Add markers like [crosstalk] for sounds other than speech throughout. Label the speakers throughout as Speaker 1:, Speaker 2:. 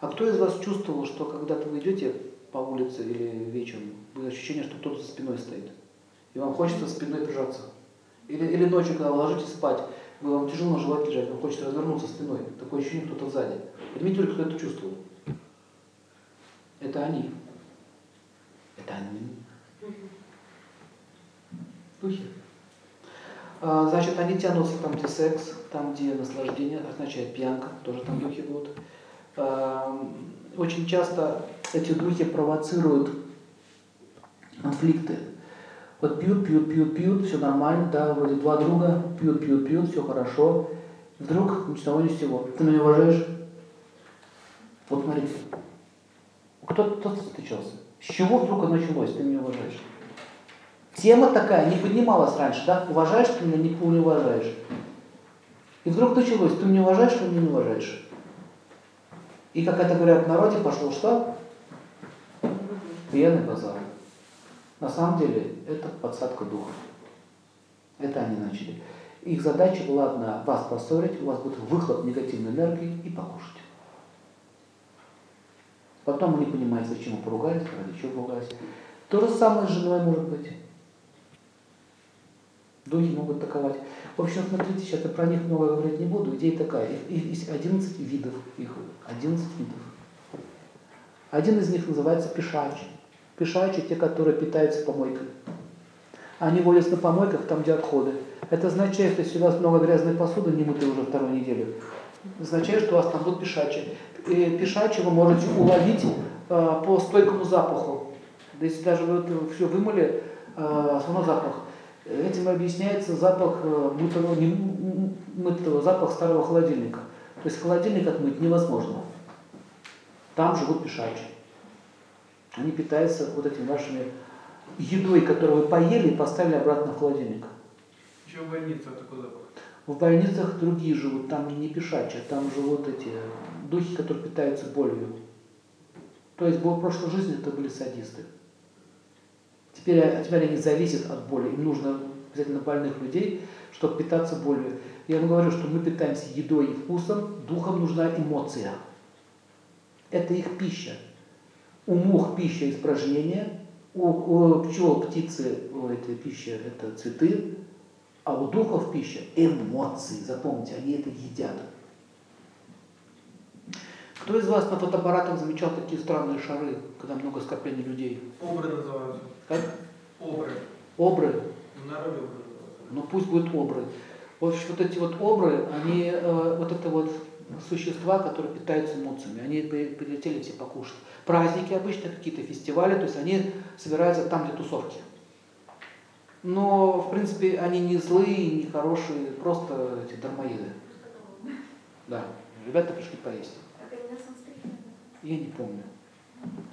Speaker 1: А кто из вас чувствовал, что когда-то вы идете по улице или вечером, будет ощущение, что кто-то за спиной стоит? И вам хочется спиной прижаться? Или, или ночью, когда вы ложитесь спать, вы, вам тяжело животе лежать, вам хочется развернуться спиной. Такое ощущение, кто-то сзади. Поднимите только, кто это чувствовал. Это они. Это они. Духи. А, значит, они тянутся там, где секс, там, где наслаждение, означает пьянка, тоже там духи будут. А, очень часто эти духи провоцируют конфликты. Вот пьют, пьют, пьют, пьют, все нормально, да, вроде два друга, пьют, пьют, пьют, все хорошо. Вдруг ни с того ни с сего. Ты меня уважаешь? Вот смотрите. Кто-то встречался. С чего вдруг началось, ты меня уважаешь? Тема такая не поднималась раньше, да? Уважаешь ты меня, не уважаешь. И вдруг началось, ты меня уважаешь, ты меня не уважаешь. И как это говорят в народе, пошло что? Пьяный базар. На самом деле это подсадка духа. Это они начали. Их задача была одна, вас поссорить, у вас будет выхлоп негативной энергии и покушать. Потом вы не понимаете, зачем вы поругались, ради чего поругались. То же самое с женой может быть. Духи могут атаковать. В общем, смотрите, сейчас я про них много говорить не буду. Идея такая. Их есть 11 видов. Их 11 видов. Один из них называется пешачи. Пешачи – те, которые питаются помойкой. Они водятся на помойках, там, где отходы. Это означает, что если у вас много грязной посуды, не мытой уже вторую неделю, означает, что у вас там будут пешачи. И пешачи вы можете уловить э, по стойкому запаху. Если даже вы все вымыли, э, равно запах. Этим объясняется запах э, мытого, не, мытого, запах старого холодильника. То есть холодильник отмыть невозможно. Там живут пешачи. Они питаются вот этими вашими едой, которую вы поели и поставили обратно в холодильник.
Speaker 2: Еще в больнице такой запах.
Speaker 1: В больницах другие живут, там не пешачи, там живут эти духи, которые питаются болью. То есть в прошлой жизни это были садисты. Теперь, а теперь они зависят от боли. Им нужно обязательно больных людей, чтобы питаться болью. Я вам говорю, что мы питаемся едой и вкусом, духом нужна эмоция. Это их пища. У мух пища испражнения, у, у пчел, птицы, у этой пищи это цветы, а у духов пища эмоции. Запомните, они это едят. Кто из вас на фотоаппаратах замечал такие странные шары, когда много скоплений людей?
Speaker 2: Обры называются.
Speaker 1: Как?
Speaker 2: Обры.
Speaker 1: Обры?
Speaker 2: В народе обры
Speaker 1: Ну пусть будут обры. В общем, вот эти вот обры, они, э, вот это вот существа, которые питаются эмоциями, они прилетели все покушать. Праздники обычно, какие-то фестивали, то есть они собираются там, где тусовки. Но, в принципе, они не злые, не хорошие, просто эти дармоеды. Да, ребята пришли поесть. Я не помню.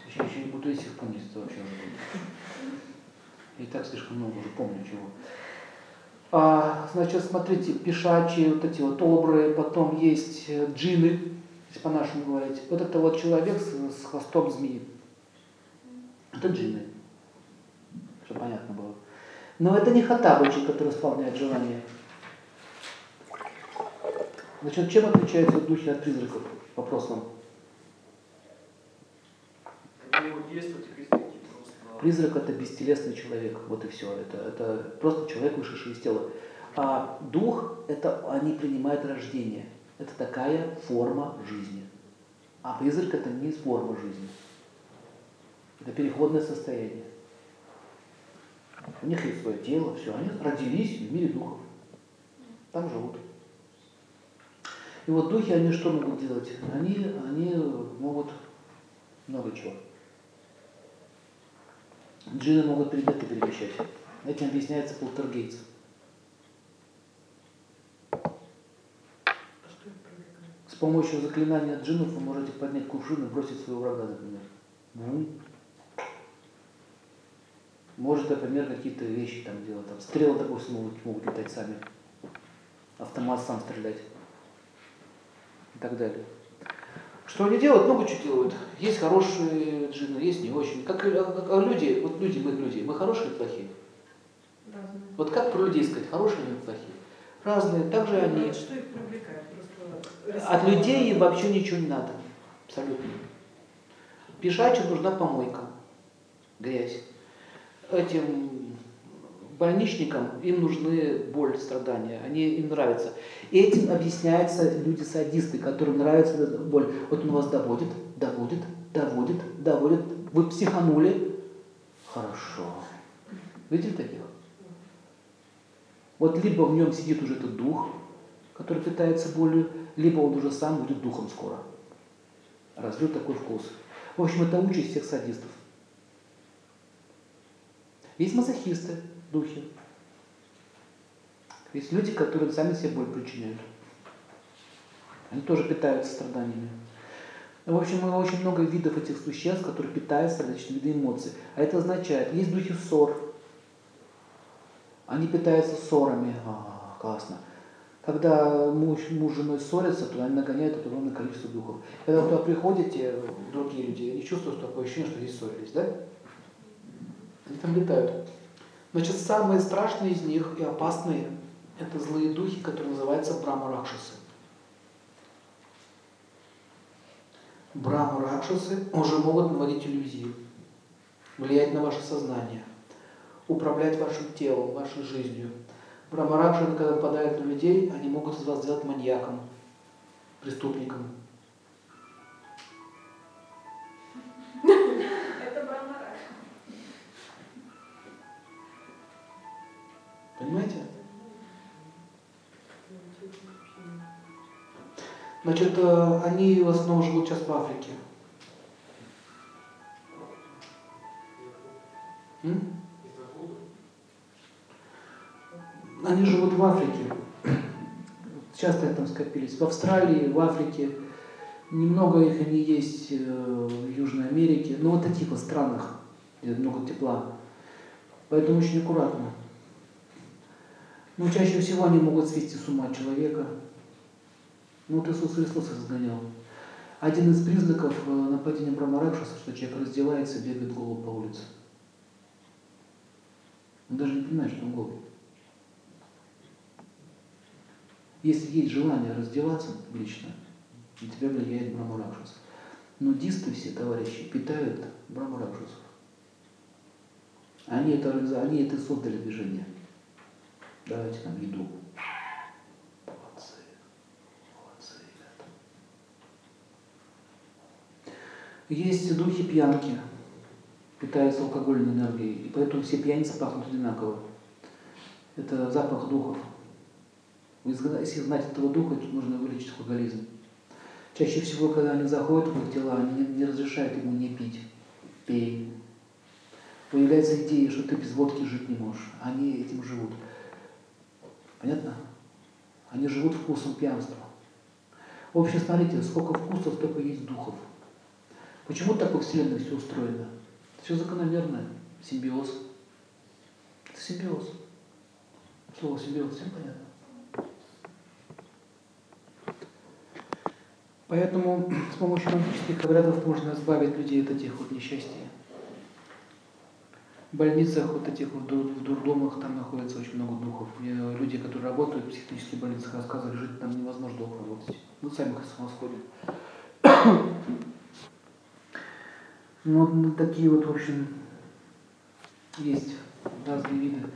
Speaker 1: Еще, еще не буду помнить, это вообще уже будет. И так слишком много уже помню чего. А, значит, смотрите, пешачи, вот эти вот обры, потом есть э, джины, если по-нашему говорить. Вот это вот человек с, с хвостом змеи. Это джины. Чтобы понятно было. Но это не хатабычи, которые исполняют желания. Значит, чем отличаются духи от призраков? Вопрос вам. Призрак это бестелесный человек, вот и все. Это, это просто человек, вышедший из тела. А дух это они принимают рождение. Это такая форма жизни. А призрак это не форма жизни. Это переходное состояние. У них есть свое тело, все. Они родились в мире духов. Там живут. И вот духи, они что могут делать? Они, они могут много чего. Джины могут предметы перемещать. Этим объясняется полтергейц. С помощью заклинания джинов вы можете поднять кувшин и бросить своего врага, например. Ну. Может, например, какие-то вещи там делать. Там стрелы, допустим, могут, могут летать сами. Автомат сам стрелять. И так далее. Что они делают? Много чего делают. Есть хорошие джинны, есть не очень. Как, как, как люди, вот люди, мы люди, мы хорошие или плохие? Разные. Вот как про людей сказать, хорошие или плохие? Разные. Также ну, они...
Speaker 3: Что их привлекает?
Speaker 1: Просто От людей им вообще ничего не надо. Абсолютно. Пешачу нужна помойка, грязь. Этим больничникам им нужны боль, страдания, они им нравятся. Этим объясняются люди-садисты, которым нравится эта боль. Вот он вас доводит, доводит, доводит, доводит. Вы психанули? Хорошо. Видели таких? Вот либо в нем сидит уже этот дух, который питается болью, либо он уже сам будет духом скоро. Развил такой вкус. В общем, это участь всех садистов. Есть мазохисты, духи. Есть люди, которые сами себе боль причиняют. Они тоже питаются страданиями. В общем, очень много видов этих существ, которые питаются различными видами эмоций. А это означает, есть духи ссор. Они питаются ссорами. А, классно. Когда муж, муж с женой ссорятся, то они нагоняют определенное количество духов. Когда вы туда приходите, другие люди, они чувствуют такое ощущение, что здесь ссорились, да? Они там летают. Значит, самые страшные из них и опасные – это злые духи, которые называются брахма-ракшасы. Брахма-ракшасы уже могут наводить иллюзии, влиять на ваше сознание, управлять вашим телом, вашей жизнью – Брамаракшаны, когда нападают на людей, они могут из вас сделать маньяком, преступником. Понимаете? Значит, э, они в основном живут сейчас в Африке. М? Они живут в Африке. [coughs] Часто там скопились. В Австралии, в Африке. Немного их они есть э, в Южной Америке. Но вот таких вот странах, где много тепла. Поэтому очень аккуратно. Но чаще всего они могут свести с ума человека. Ну вот Иисус Христос их сгонял. Один из признаков э, нападения Брамаракшаса, что человек раздевается и бегает голубь по улице. Он даже не понимает, что он голый. Если есть желание раздеваться публично, на тебя влияет Брамаракшас. Но дисты все, товарищи, питают Брамаракшасов. Они это, они это создали движение. Давайте нам еду. Молодцы. Молодцы, ребята. Есть духи пьянки, питаются алкогольной энергией. И поэтому все пьяницы пахнут одинаково. Это запах духов. Если знать этого духа, то нужно вылечить алкоголизм. Чаще всего, когда они заходят в их тела, они не, разрешают ему не пить. Пей. Появляется идея, что ты без водки жить не можешь. Они этим живут. Понятно? Они живут вкусом пьянства. В общем, смотрите, сколько вкусов, столько есть духов. Почему так во Вселенной все устроено? Все закономерно. Симбиоз. Это симбиоз. Слово симбиоз, всем понятно? Поэтому с помощью магических обрядов можно избавить людей от этих вот несчастий. Больницах вот этих в дурдомах там находится очень много духов. Мне люди, которые работают в психических больницах, рассказывали, жить там невозможно долго работать. Мы сами с ума сходим. Ну, такие вот, в общем, есть разные виды.